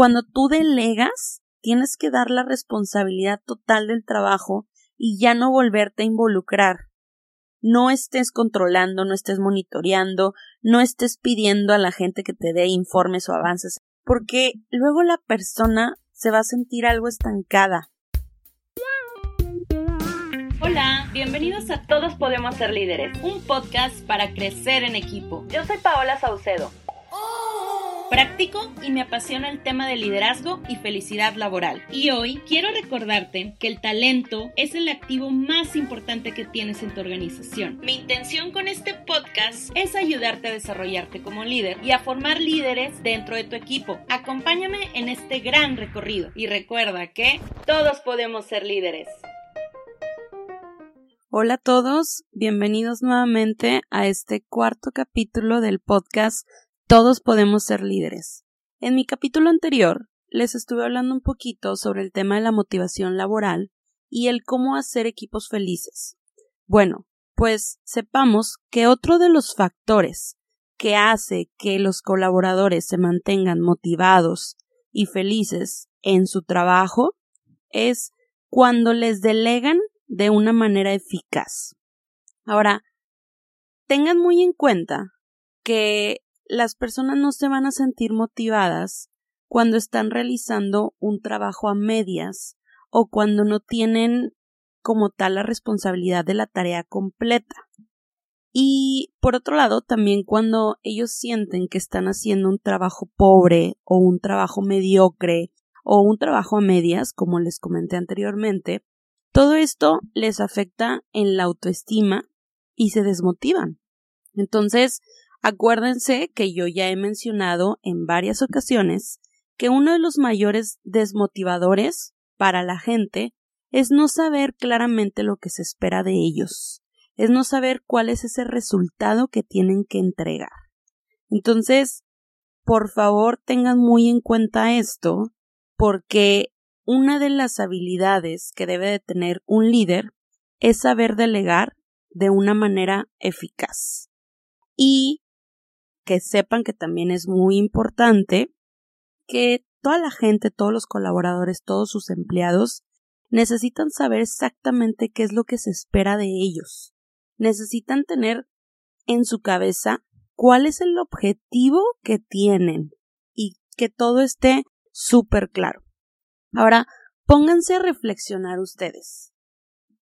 Cuando tú delegas, tienes que dar la responsabilidad total del trabajo y ya no volverte a involucrar. No estés controlando, no estés monitoreando, no estés pidiendo a la gente que te dé informes o avances, porque luego la persona se va a sentir algo estancada. Hola, bienvenidos a Todos Podemos Ser Líderes, un podcast para crecer en equipo. Yo soy Paola Saucedo Practico y me apasiona el tema de liderazgo y felicidad laboral. Y hoy quiero recordarte que el talento es el activo más importante que tienes en tu organización. Mi intención con este podcast es ayudarte a desarrollarte como líder y a formar líderes dentro de tu equipo. Acompáñame en este gran recorrido y recuerda que todos podemos ser líderes. Hola a todos, bienvenidos nuevamente a este cuarto capítulo del podcast todos podemos ser líderes. En mi capítulo anterior les estuve hablando un poquito sobre el tema de la motivación laboral y el cómo hacer equipos felices. Bueno, pues sepamos que otro de los factores que hace que los colaboradores se mantengan motivados y felices en su trabajo es cuando les delegan de una manera eficaz. Ahora, tengan muy en cuenta que las personas no se van a sentir motivadas cuando están realizando un trabajo a medias o cuando no tienen como tal la responsabilidad de la tarea completa. Y por otro lado, también cuando ellos sienten que están haciendo un trabajo pobre o un trabajo mediocre o un trabajo a medias, como les comenté anteriormente, todo esto les afecta en la autoestima y se desmotivan. Entonces, Acuérdense que yo ya he mencionado en varias ocasiones que uno de los mayores desmotivadores para la gente es no saber claramente lo que se espera de ellos, es no saber cuál es ese resultado que tienen que entregar. Entonces, por favor, tengan muy en cuenta esto, porque una de las habilidades que debe de tener un líder es saber delegar de una manera eficaz. Y que sepan que también es muy importante que toda la gente, todos los colaboradores, todos sus empleados necesitan saber exactamente qué es lo que se espera de ellos. Necesitan tener en su cabeza cuál es el objetivo que tienen y que todo esté súper claro. Ahora, pónganse a reflexionar ustedes.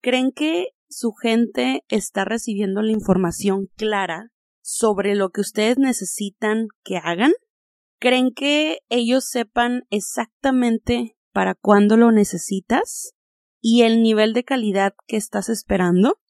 ¿Creen que su gente está recibiendo la información clara sobre lo que ustedes necesitan que hagan? ¿Creen que ellos sepan exactamente para cuándo lo necesitas y el nivel de calidad que estás esperando?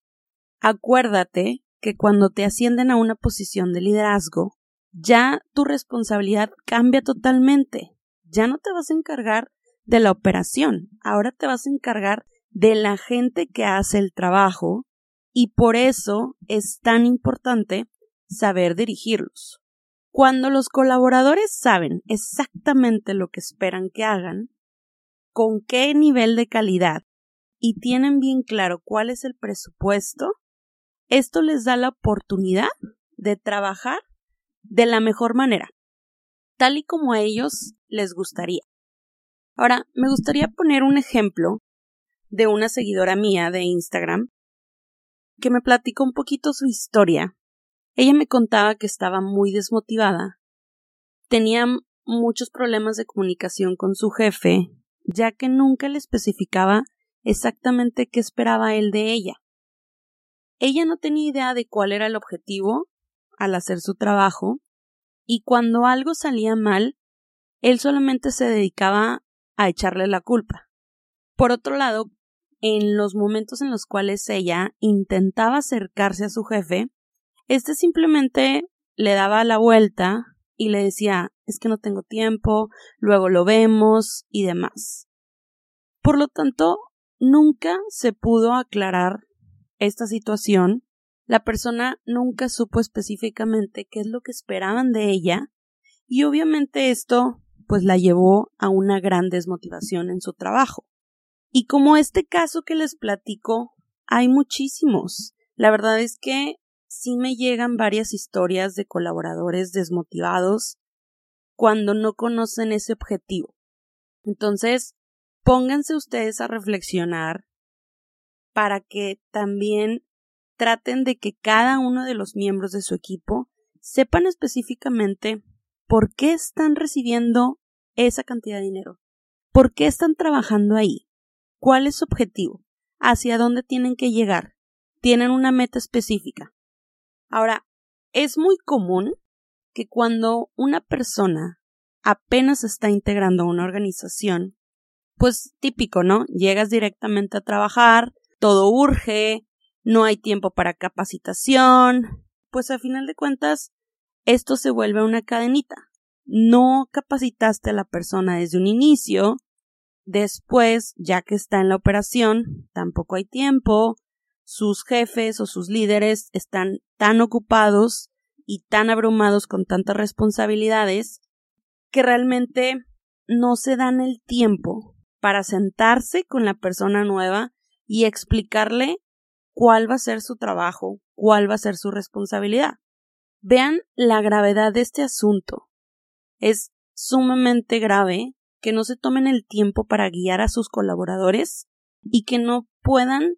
Acuérdate que cuando te ascienden a una posición de liderazgo, ya tu responsabilidad cambia totalmente. Ya no te vas a encargar de la operación, ahora te vas a encargar de la gente que hace el trabajo y por eso es tan importante saber dirigirlos. Cuando los colaboradores saben exactamente lo que esperan que hagan, con qué nivel de calidad y tienen bien claro cuál es el presupuesto, esto les da la oportunidad de trabajar de la mejor manera, tal y como a ellos les gustaría. Ahora, me gustaría poner un ejemplo de una seguidora mía de Instagram que me platicó un poquito su historia ella me contaba que estaba muy desmotivada. Tenía muchos problemas de comunicación con su jefe, ya que nunca le especificaba exactamente qué esperaba él de ella. Ella no tenía idea de cuál era el objetivo al hacer su trabajo, y cuando algo salía mal, él solamente se dedicaba a echarle la culpa. Por otro lado, en los momentos en los cuales ella intentaba acercarse a su jefe, este simplemente le daba la vuelta y le decía es que no tengo tiempo, luego lo vemos y demás. Por lo tanto, nunca se pudo aclarar esta situación. La persona nunca supo específicamente qué es lo que esperaban de ella y obviamente esto pues la llevó a una gran desmotivación en su trabajo. Y como este caso que les platico, hay muchísimos. La verdad es que sí me llegan varias historias de colaboradores desmotivados cuando no conocen ese objetivo. Entonces, pónganse ustedes a reflexionar para que también traten de que cada uno de los miembros de su equipo sepan específicamente por qué están recibiendo esa cantidad de dinero, por qué están trabajando ahí, cuál es su objetivo, hacia dónde tienen que llegar, tienen una meta específica. Ahora, es muy común que cuando una persona apenas está integrando una organización, pues típico, ¿no? Llegas directamente a trabajar, todo urge, no hay tiempo para capacitación, pues a final de cuentas esto se vuelve una cadenita. No capacitaste a la persona desde un inicio, después, ya que está en la operación, tampoco hay tiempo, sus jefes o sus líderes están tan ocupados y tan abrumados con tantas responsabilidades que realmente no se dan el tiempo para sentarse con la persona nueva y explicarle cuál va a ser su trabajo, cuál va a ser su responsabilidad. Vean la gravedad de este asunto. Es sumamente grave que no se tomen el tiempo para guiar a sus colaboradores y que no puedan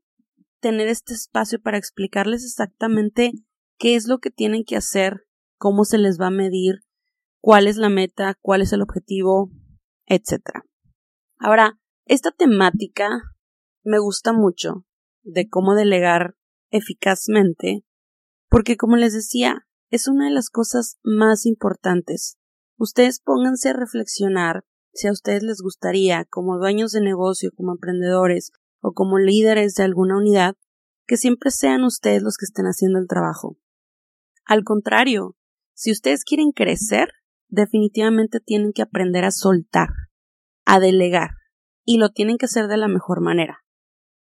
tener este espacio para explicarles exactamente qué es lo que tienen que hacer, cómo se les va a medir, cuál es la meta, cuál es el objetivo, etc. Ahora, esta temática me gusta mucho de cómo delegar eficazmente, porque como les decía, es una de las cosas más importantes. Ustedes pónganse a reflexionar si a ustedes les gustaría, como dueños de negocio, como emprendedores o como líderes de alguna unidad, que siempre sean ustedes los que estén haciendo el trabajo. Al contrario, si ustedes quieren crecer, definitivamente tienen que aprender a soltar, a delegar, y lo tienen que hacer de la mejor manera.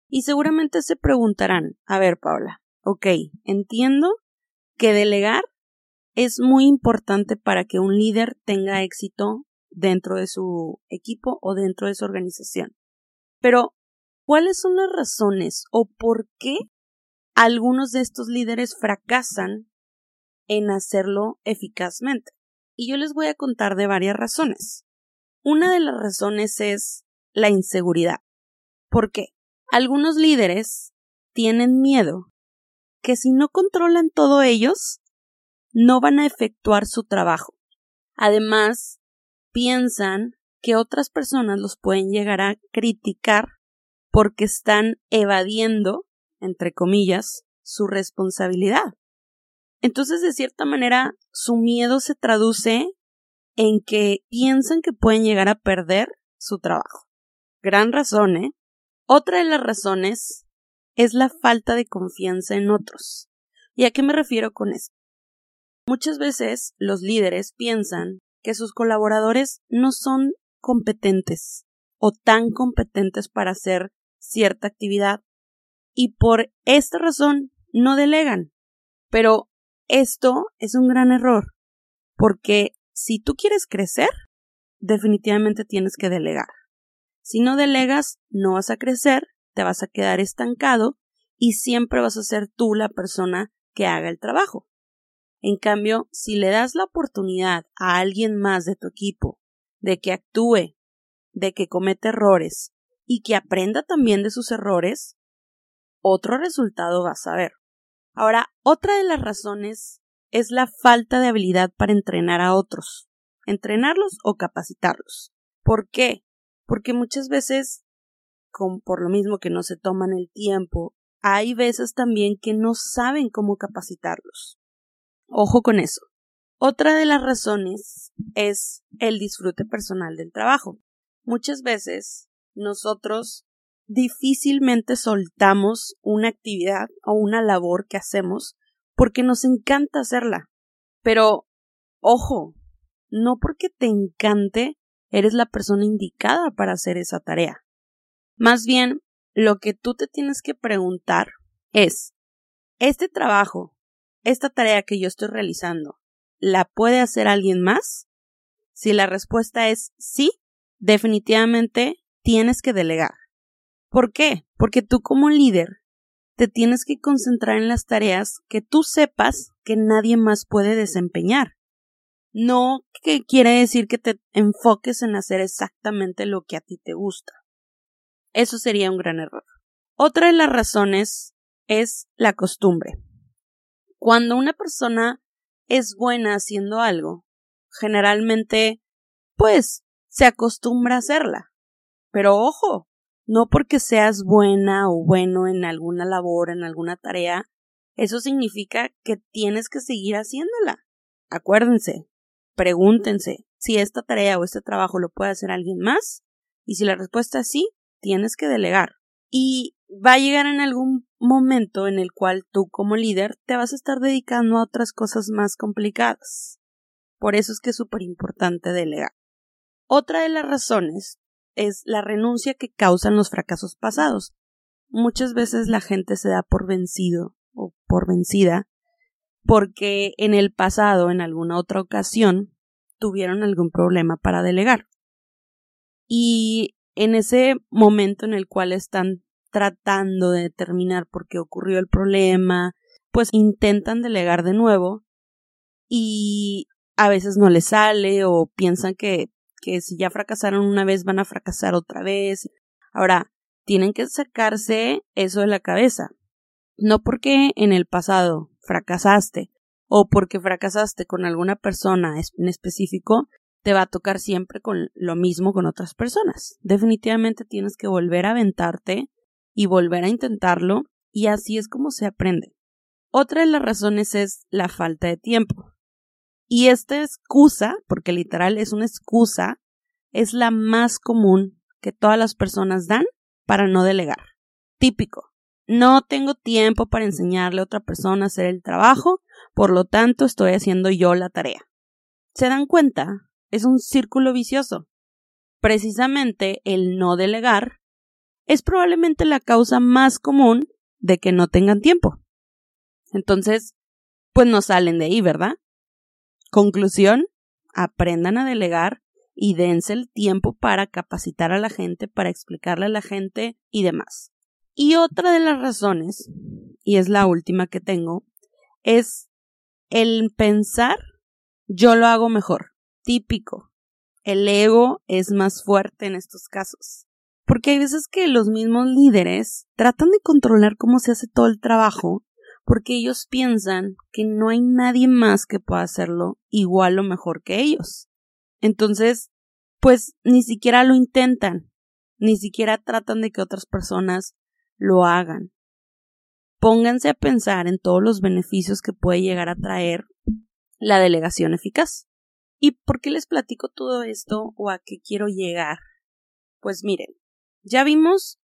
Y seguramente se preguntarán, a ver, Paula, ok, entiendo que delegar es muy importante para que un líder tenga éxito dentro de su equipo o dentro de su organización. Pero, ¿cuáles son las razones o por qué algunos de estos líderes fracasan en hacerlo eficazmente? Y yo les voy a contar de varias razones. Una de las razones es la inseguridad. ¿Por qué? Algunos líderes tienen miedo que si no controlan todo ellos, no van a efectuar su trabajo. Además, piensan que otras personas los pueden llegar a criticar porque están evadiendo, entre comillas, su responsabilidad. Entonces, de cierta manera, su miedo se traduce en que piensan que pueden llegar a perder su trabajo. Gran razón, ¿eh? Otra de las razones es la falta de confianza en otros. ¿Y a qué me refiero con esto? Muchas veces los líderes piensan que sus colaboradores no son competentes o tan competentes para hacer cierta actividad y por esta razón no delegan. Pero esto es un gran error porque si tú quieres crecer, definitivamente tienes que delegar. Si no delegas, no vas a crecer, te vas a quedar estancado y siempre vas a ser tú la persona que haga el trabajo. En cambio, si le das la oportunidad a alguien más de tu equipo de que actúe, de que cometa errores y que aprenda también de sus errores, otro resultado vas a ver. Ahora, otra de las razones es la falta de habilidad para entrenar a otros, entrenarlos o capacitarlos. ¿Por qué? porque muchas veces, con, por lo mismo que no se toman el tiempo, hay veces también que no saben cómo capacitarlos. Ojo con eso. Otra de las razones es el disfrute personal del trabajo. Muchas veces nosotros difícilmente soltamos una actividad o una labor que hacemos porque nos encanta hacerla. Pero, ojo, no porque te encante eres la persona indicada para hacer esa tarea. Más bien, lo que tú te tienes que preguntar es, ¿este trabajo, esta tarea que yo estoy realizando, la puede hacer alguien más? Si la respuesta es sí, definitivamente tienes que delegar. ¿Por qué? Porque tú como líder te tienes que concentrar en las tareas que tú sepas que nadie más puede desempeñar. No que quiere decir que te enfoques en hacer exactamente lo que a ti te gusta. Eso sería un gran error. Otra de las razones es la costumbre. Cuando una persona es buena haciendo algo, generalmente, pues, se acostumbra a hacerla. Pero ojo, no porque seas buena o bueno en alguna labor, en alguna tarea, eso significa que tienes que seguir haciéndola. Acuérdense, pregúntense si esta tarea o este trabajo lo puede hacer alguien más, y si la respuesta es sí, tienes que delegar. Y va a llegar en algún momento en el cual tú como líder te vas a estar dedicando a otras cosas más complicadas. Por eso es que es súper importante delegar. Otra de las razones es la renuncia que causan los fracasos pasados. Muchas veces la gente se da por vencido o por vencida porque en el pasado, en alguna otra ocasión, tuvieron algún problema para delegar. Y en ese momento en el cual están tratando de determinar por qué ocurrió el problema, pues intentan delegar de nuevo y a veces no les sale o piensan que, que si ya fracasaron una vez van a fracasar otra vez. Ahora, tienen que sacarse eso de la cabeza. No porque en el pasado fracasaste o porque fracasaste con alguna persona en específico, te va a tocar siempre con lo mismo con otras personas. Definitivamente tienes que volver a aventarte y volver a intentarlo y así es como se aprende. Otra de las razones es la falta de tiempo. Y esta excusa, porque literal es una excusa, es la más común que todas las personas dan para no delegar. Típico. No tengo tiempo para enseñarle a otra persona a hacer el trabajo, por lo tanto estoy haciendo yo la tarea. ¿Se dan cuenta? Es un círculo vicioso. Precisamente el no delegar es probablemente la causa más común de que no tengan tiempo. Entonces, pues no salen de ahí, ¿verdad? Conclusión, aprendan a delegar y dense el tiempo para capacitar a la gente, para explicarle a la gente y demás. Y otra de las razones, y es la última que tengo, es el pensar yo lo hago mejor. Típico. El ego es más fuerte en estos casos. Porque hay veces que los mismos líderes tratan de controlar cómo se hace todo el trabajo porque ellos piensan que no hay nadie más que pueda hacerlo igual o mejor que ellos. Entonces, pues ni siquiera lo intentan, ni siquiera tratan de que otras personas lo hagan. Pónganse a pensar en todos los beneficios que puede llegar a traer la delegación eficaz. ¿Y por qué les platico todo esto o a qué quiero llegar? Pues miren, ya vimos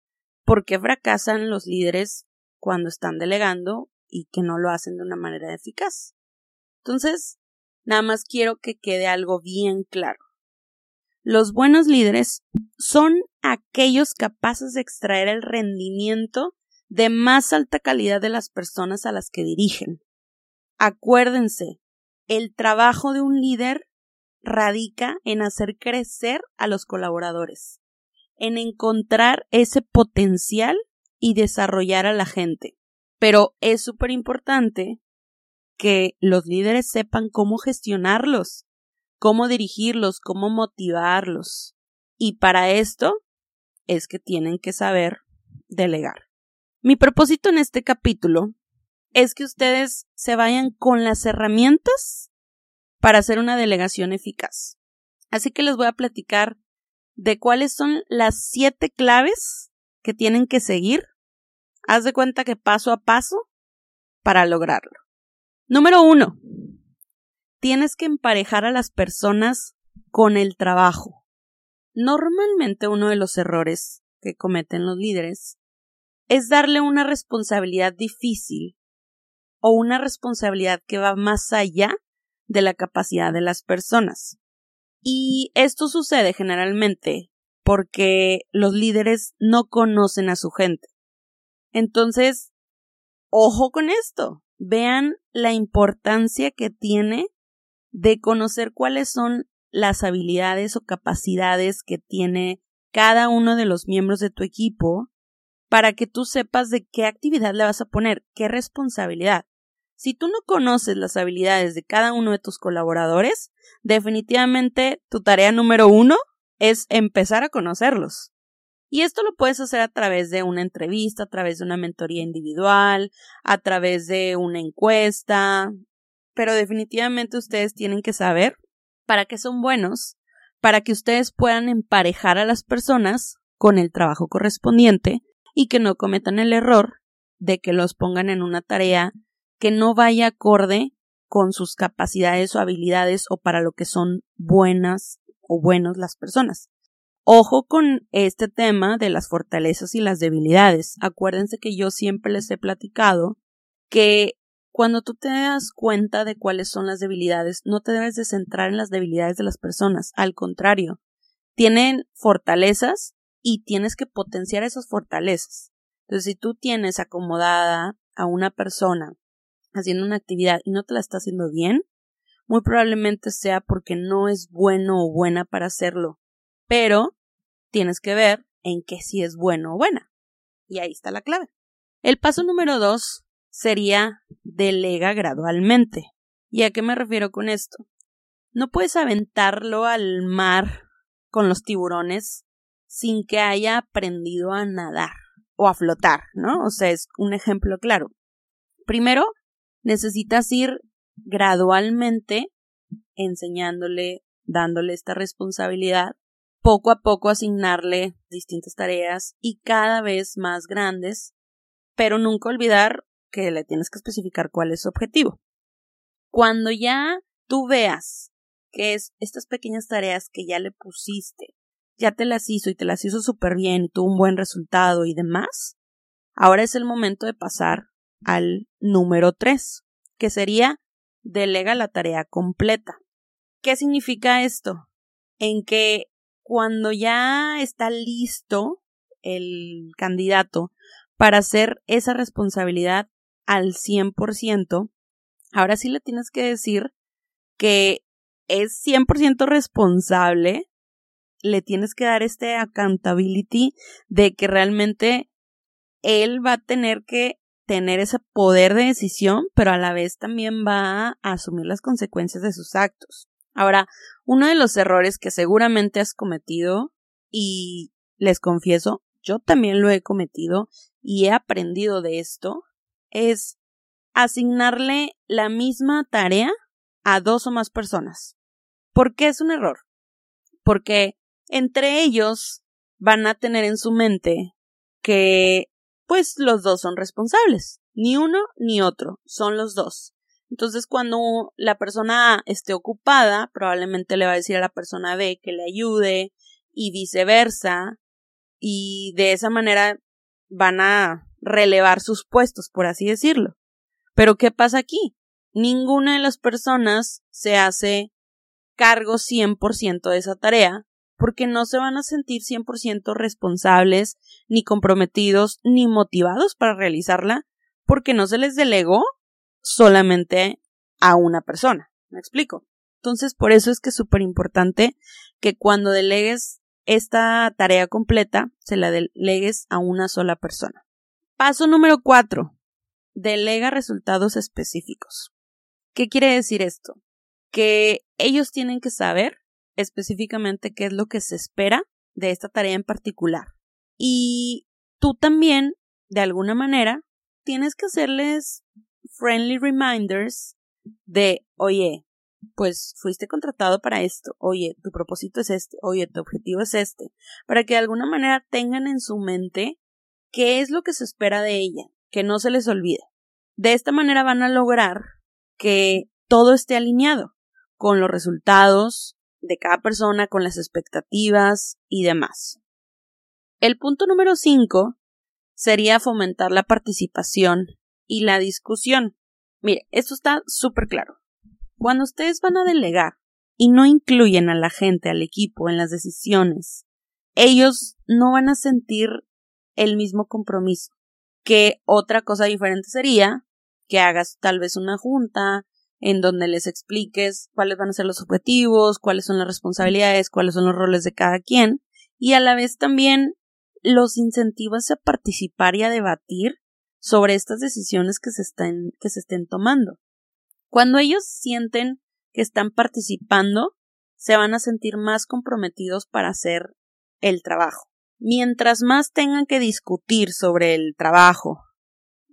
por qué fracasan los líderes cuando están delegando y que no lo hacen de una manera eficaz. Entonces, nada más quiero que quede algo bien claro. Los buenos líderes son aquellos capaces de extraer el rendimiento de más alta calidad de las personas a las que dirigen. Acuérdense, el trabajo de un líder radica en hacer crecer a los colaboradores, en encontrar ese potencial y desarrollar a la gente. Pero es súper importante que los líderes sepan cómo gestionarlos, cómo dirigirlos, cómo motivarlos. Y para esto es que tienen que saber delegar. Mi propósito en este capítulo es que ustedes se vayan con las herramientas para hacer una delegación eficaz. Así que les voy a platicar de cuáles son las siete claves que tienen que seguir. Haz de cuenta que paso a paso para lograrlo. Número uno, tienes que emparejar a las personas con el trabajo. Normalmente uno de los errores que cometen los líderes es darle una responsabilidad difícil o una responsabilidad que va más allá de la capacidad de las personas. Y esto sucede generalmente porque los líderes no conocen a su gente. Entonces, ojo con esto. Vean la importancia que tiene de conocer cuáles son las habilidades o capacidades que tiene cada uno de los miembros de tu equipo para que tú sepas de qué actividad le vas a poner, qué responsabilidad. Si tú no conoces las habilidades de cada uno de tus colaboradores, definitivamente tu tarea número uno es empezar a conocerlos. Y esto lo puedes hacer a través de una entrevista, a través de una mentoría individual, a través de una encuesta, pero definitivamente ustedes tienen que saber para qué son buenos, para que ustedes puedan emparejar a las personas con el trabajo correspondiente y que no cometan el error de que los pongan en una tarea que no vaya acorde con sus capacidades o habilidades o para lo que son buenas o buenos las personas. Ojo con este tema de las fortalezas y las debilidades. Acuérdense que yo siempre les he platicado que cuando tú te das cuenta de cuáles son las debilidades, no te debes de centrar en las debilidades de las personas. Al contrario, tienen fortalezas y tienes que potenciar esas fortalezas. Entonces, si tú tienes acomodada a una persona haciendo una actividad y no te la está haciendo bien, muy probablemente sea porque no es bueno o buena para hacerlo. Pero tienes que ver en qué sí es bueno o buena. Y ahí está la clave. El paso número dos sería delega gradualmente. ¿Y a qué me refiero con esto? No puedes aventarlo al mar con los tiburones sin que haya aprendido a nadar o a flotar, ¿no? O sea, es un ejemplo claro. Primero, necesitas ir gradualmente enseñándole, dándole esta responsabilidad, poco a poco asignarle distintas tareas y cada vez más grandes, pero nunca olvidar que le tienes que especificar cuál es su objetivo. Cuando ya tú veas que es estas pequeñas tareas que ya le pusiste, ya te las hizo y te las hizo súper bien y tuvo un buen resultado y demás, ahora es el momento de pasar al número 3, que sería delega la tarea completa. ¿Qué significa esto? En que cuando ya está listo el candidato para hacer esa responsabilidad al 100%, ahora sí le tienes que decir que es 100% responsable, le tienes que dar este accountability de que realmente él va a tener que tener ese poder de decisión, pero a la vez también va a asumir las consecuencias de sus actos. Ahora, uno de los errores que seguramente has cometido, y les confieso, yo también lo he cometido y he aprendido de esto, es asignarle la misma tarea a dos o más personas. ¿Por qué es un error? Porque entre ellos van a tener en su mente que pues los dos son responsables. Ni uno ni otro, son los dos. Entonces, cuando la persona A esté ocupada, probablemente le va a decir a la persona B que le ayude y viceversa, y de esa manera van a relevar sus puestos, por así decirlo. Pero ¿qué pasa aquí? Ninguna de las personas se hace cargo 100% de esa tarea porque no se van a sentir 100% responsables, ni comprometidos, ni motivados para realizarla, porque no se les delegó solamente a una persona. ¿Me explico? Entonces, por eso es que es súper importante que cuando delegues esta tarea completa, se la delegues a una sola persona. Paso número cuatro. Delega resultados específicos. ¿Qué quiere decir esto? Que ellos tienen que saber específicamente qué es lo que se espera de esta tarea en particular. Y tú también, de alguna manera, tienes que hacerles friendly reminders de, oye, pues fuiste contratado para esto, oye, tu propósito es este, oye, tu objetivo es este, para que de alguna manera tengan en su mente qué es lo que se espera de ella, que no se les olvide. De esta manera van a lograr que todo esté alineado con los resultados, de cada persona con las expectativas y demás. El punto número 5 sería fomentar la participación y la discusión. Mire, esto está súper claro. Cuando ustedes van a delegar y no incluyen a la gente, al equipo en las decisiones, ellos no van a sentir el mismo compromiso. Que otra cosa diferente sería que hagas tal vez una junta, en donde les expliques cuáles van a ser los objetivos, cuáles son las responsabilidades, cuáles son los roles de cada quien, y a la vez también los incentivas a participar y a debatir sobre estas decisiones que se estén, que se estén tomando. Cuando ellos sienten que están participando se van a sentir más comprometidos para hacer el trabajo. Mientras más tengan que discutir sobre el trabajo,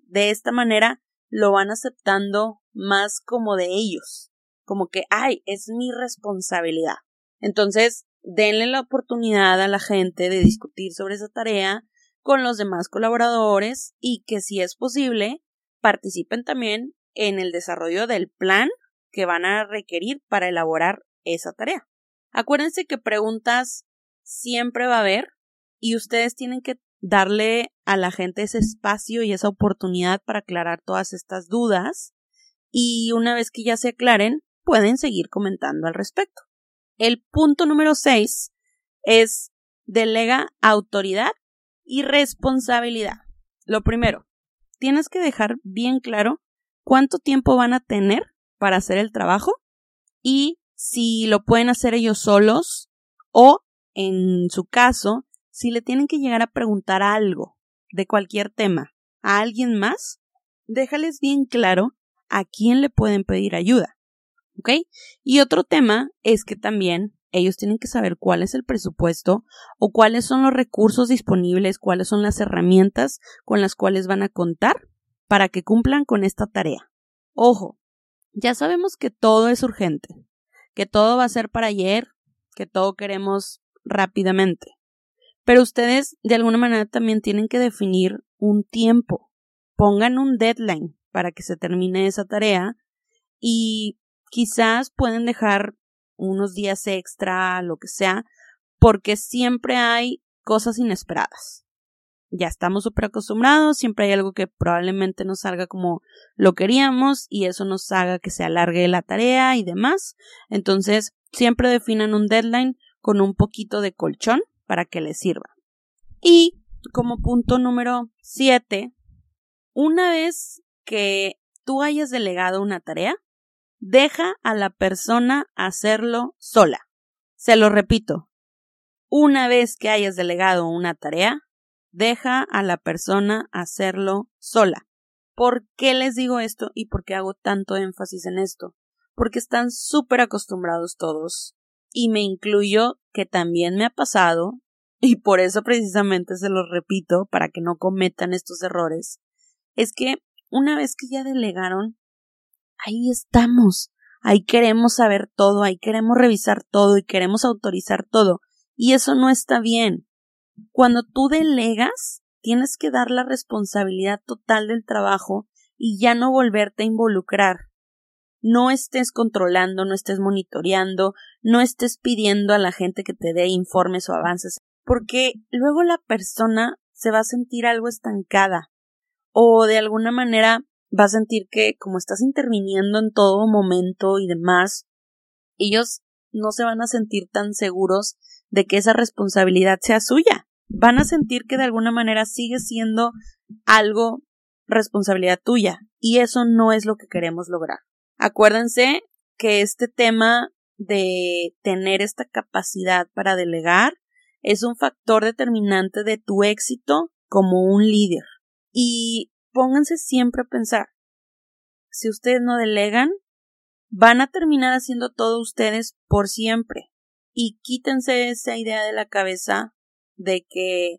de esta manera lo van aceptando más como de ellos, como que, ay, es mi responsabilidad. Entonces, denle la oportunidad a la gente de discutir sobre esa tarea con los demás colaboradores y que si es posible participen también en el desarrollo del plan que van a requerir para elaborar esa tarea. Acuérdense que preguntas siempre va a haber y ustedes tienen que darle a la gente ese espacio y esa oportunidad para aclarar todas estas dudas y una vez que ya se aclaren pueden seguir comentando al respecto. El punto número 6 es delega autoridad y responsabilidad. Lo primero, tienes que dejar bien claro cuánto tiempo van a tener para hacer el trabajo y si lo pueden hacer ellos solos o, en su caso, si le tienen que llegar a preguntar algo de cualquier tema a alguien más, déjales bien claro a quién le pueden pedir ayuda. ¿Ok? Y otro tema es que también ellos tienen que saber cuál es el presupuesto o cuáles son los recursos disponibles, cuáles son las herramientas con las cuales van a contar para que cumplan con esta tarea. Ojo, ya sabemos que todo es urgente, que todo va a ser para ayer, que todo queremos rápidamente. Pero ustedes de alguna manera también tienen que definir un tiempo. Pongan un deadline para que se termine esa tarea y quizás pueden dejar unos días extra, lo que sea, porque siempre hay cosas inesperadas. Ya estamos súper acostumbrados, siempre hay algo que probablemente no salga como lo queríamos y eso nos haga que se alargue la tarea y demás. Entonces, siempre definan un deadline con un poquito de colchón para que les sirva. Y como punto número 7, una vez que tú hayas delegado una tarea, deja a la persona hacerlo sola. Se lo repito, una vez que hayas delegado una tarea, deja a la persona hacerlo sola. ¿Por qué les digo esto y por qué hago tanto énfasis en esto? Porque están súper acostumbrados todos, y me incluyo que también me ha pasado, y por eso precisamente se los repito para que no cometan estos errores, es que una vez que ya delegaron, ahí estamos, ahí queremos saber todo, ahí queremos revisar todo y queremos autorizar todo. Y eso no está bien. Cuando tú delegas, tienes que dar la responsabilidad total del trabajo y ya no volverte a involucrar. No estés controlando, no estés monitoreando, no estés pidiendo a la gente que te dé informes o avances, porque luego la persona se va a sentir algo estancada o de alguna manera va a sentir que como estás interviniendo en todo momento y demás, ellos no se van a sentir tan seguros de que esa responsabilidad sea suya. Van a sentir que de alguna manera sigue siendo algo responsabilidad tuya y eso no es lo que queremos lograr. Acuérdense que este tema de tener esta capacidad para delegar es un factor determinante de tu éxito como un líder. Y pónganse siempre a pensar, si ustedes no delegan, van a terminar haciendo todo ustedes por siempre. Y quítense esa idea de la cabeza de que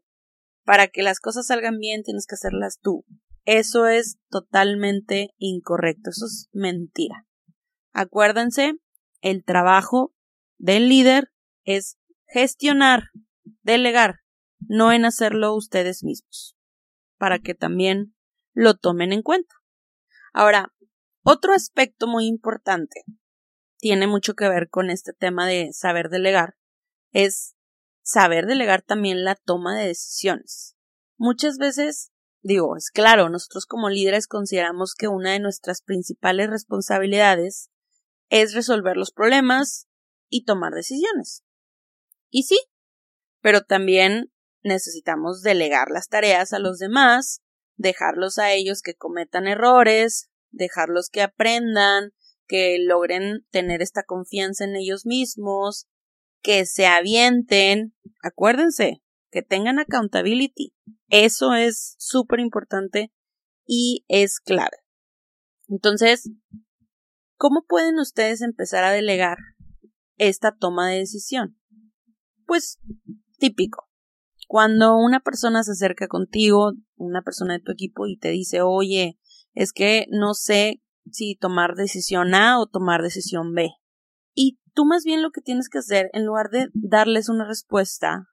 para que las cosas salgan bien tienes que hacerlas tú. Eso es totalmente incorrecto, eso es mentira. Acuérdense, el trabajo del líder es gestionar, delegar, no en hacerlo ustedes mismos, para que también lo tomen en cuenta. Ahora, otro aspecto muy importante tiene mucho que ver con este tema de saber delegar, es saber delegar también la toma de decisiones. Muchas veces, digo, es claro, nosotros como líderes consideramos que una de nuestras principales responsabilidades es resolver los problemas y tomar decisiones. Y sí, pero también necesitamos delegar las tareas a los demás dejarlos a ellos que cometan errores, dejarlos que aprendan, que logren tener esta confianza en ellos mismos, que se avienten. Acuérdense, que tengan accountability. Eso es súper importante y es clave. Entonces, ¿Cómo pueden ustedes empezar a delegar esta toma de decisión? Pues típico. Cuando una persona se acerca contigo, una persona de tu equipo, y te dice, oye, es que no sé si tomar decisión A o tomar decisión B. Y tú más bien lo que tienes que hacer, en lugar de darles una respuesta,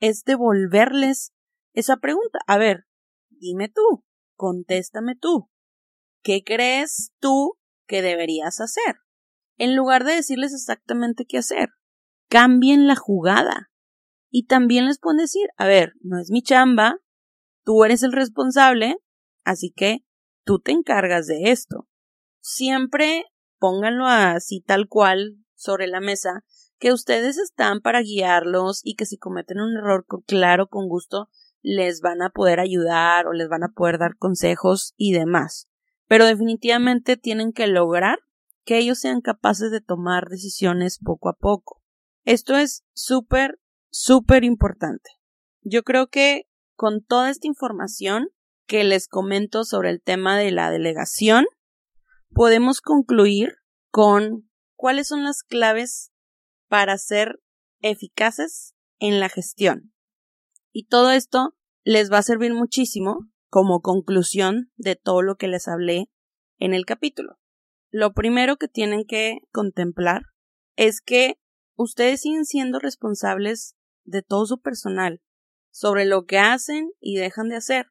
es devolverles esa pregunta. A ver, dime tú, contéstame tú. ¿Qué crees tú que deberías hacer? En lugar de decirles exactamente qué hacer, cambien la jugada. Y también les pueden decir, a ver, no es mi chamba, tú eres el responsable, así que tú te encargas de esto. Siempre pónganlo así tal cual sobre la mesa, que ustedes están para guiarlos y que si cometen un error, claro, con gusto, les van a poder ayudar o les van a poder dar consejos y demás. Pero definitivamente tienen que lograr que ellos sean capaces de tomar decisiones poco a poco. Esto es súper, súper importante. Yo creo que con toda esta información que les comento sobre el tema de la delegación, podemos concluir con cuáles son las claves para ser eficaces en la gestión. Y todo esto les va a servir muchísimo como conclusión de todo lo que les hablé en el capítulo. Lo primero que tienen que contemplar es que ustedes siguen siendo responsables de todo su personal, sobre lo que hacen y dejan de hacer.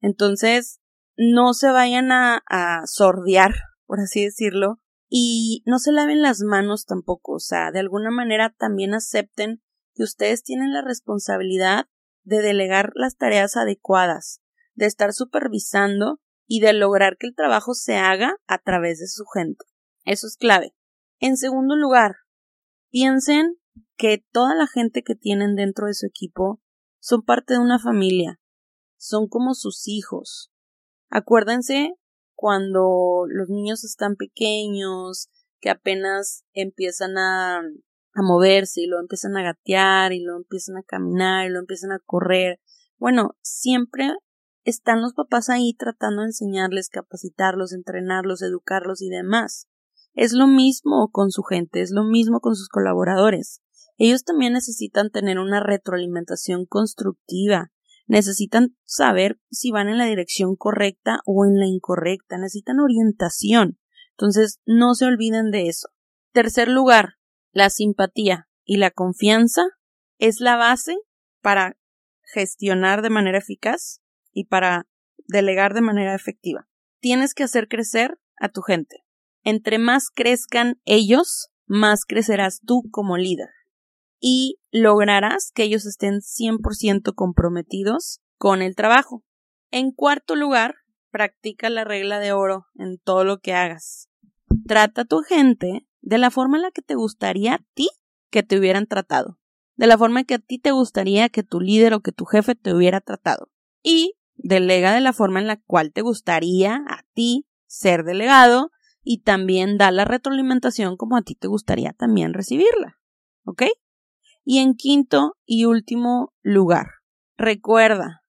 Entonces, no se vayan a, a sordear, por así decirlo, y no se laven las manos tampoco, o sea, de alguna manera también acepten que ustedes tienen la responsabilidad de delegar las tareas adecuadas, de estar supervisando y de lograr que el trabajo se haga a través de su gente. Eso es clave. En segundo lugar, piensen que toda la gente que tienen dentro de su equipo son parte de una familia, son como sus hijos. Acuérdense cuando los niños están pequeños, que apenas empiezan a, moverse y lo empiezan a gatear y lo empiezan a caminar y lo empiezan a correr. Bueno, siempre están los papás ahí tratando de enseñarles, capacitarlos, entrenarlos, educarlos y demás. Es lo mismo con su gente, es lo mismo con sus colaboradores. Ellos también necesitan tener una retroalimentación constructiva, necesitan saber si van en la dirección correcta o en la incorrecta, necesitan orientación. Entonces, no se olviden de eso. Tercer lugar, la simpatía y la confianza es la base para gestionar de manera eficaz y para delegar de manera efectiva. Tienes que hacer crecer a tu gente. Entre más crezcan ellos, más crecerás tú como líder. Y lograrás que ellos estén 100% comprometidos con el trabajo. En cuarto lugar, practica la regla de oro en todo lo que hagas. Trata a tu gente de la forma en la que te gustaría a ti que te hubieran tratado, de la forma en que a ti te gustaría que tu líder o que tu jefe te hubiera tratado. Y delega de la forma en la cual te gustaría a ti ser delegado y también da la retroalimentación como a ti te gustaría también recibirla. ¿Ok? Y en quinto y último lugar, recuerda,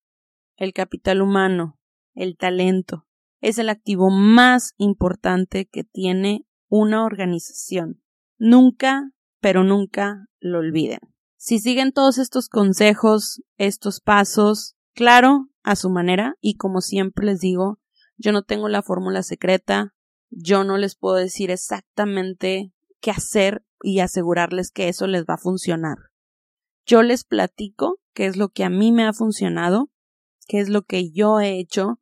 el capital humano, el talento, es el activo más importante que tiene una organización. Nunca, pero nunca lo olviden. Si siguen todos estos consejos, estos pasos, claro, a su manera, y como siempre les digo, yo no tengo la fórmula secreta, yo no les puedo decir exactamente qué hacer y asegurarles que eso les va a funcionar. Yo les platico qué es lo que a mí me ha funcionado, qué es lo que yo he hecho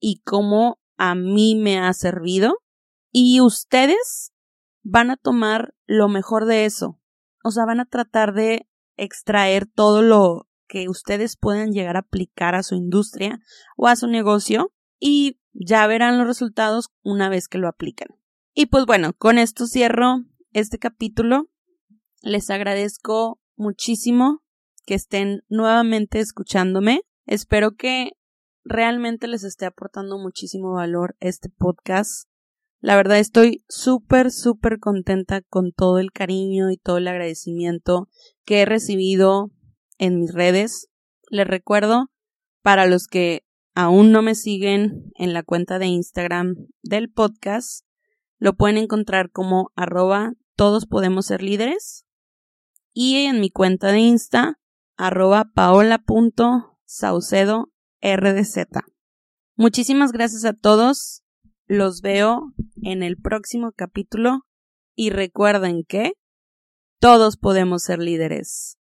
y cómo a mí me ha servido y ustedes van a tomar lo mejor de eso. O sea, van a tratar de extraer todo lo que ustedes puedan llegar a aplicar a su industria o a su negocio y ya verán los resultados una vez que lo apliquen. Y pues bueno, con esto cierro este capítulo. Les agradezco muchísimo que estén nuevamente escuchándome. Espero que realmente les esté aportando muchísimo valor este podcast. La verdad estoy súper, súper contenta con todo el cariño y todo el agradecimiento que he recibido en mis redes. Les recuerdo, para los que aún no me siguen en la cuenta de Instagram del podcast, Lo pueden encontrar como arroba todos podemos ser líderes. Y en mi cuenta de Insta, arroba paola.saucedo rdz. Muchísimas gracias a todos. Los veo en el próximo capítulo y recuerden que todos podemos ser líderes.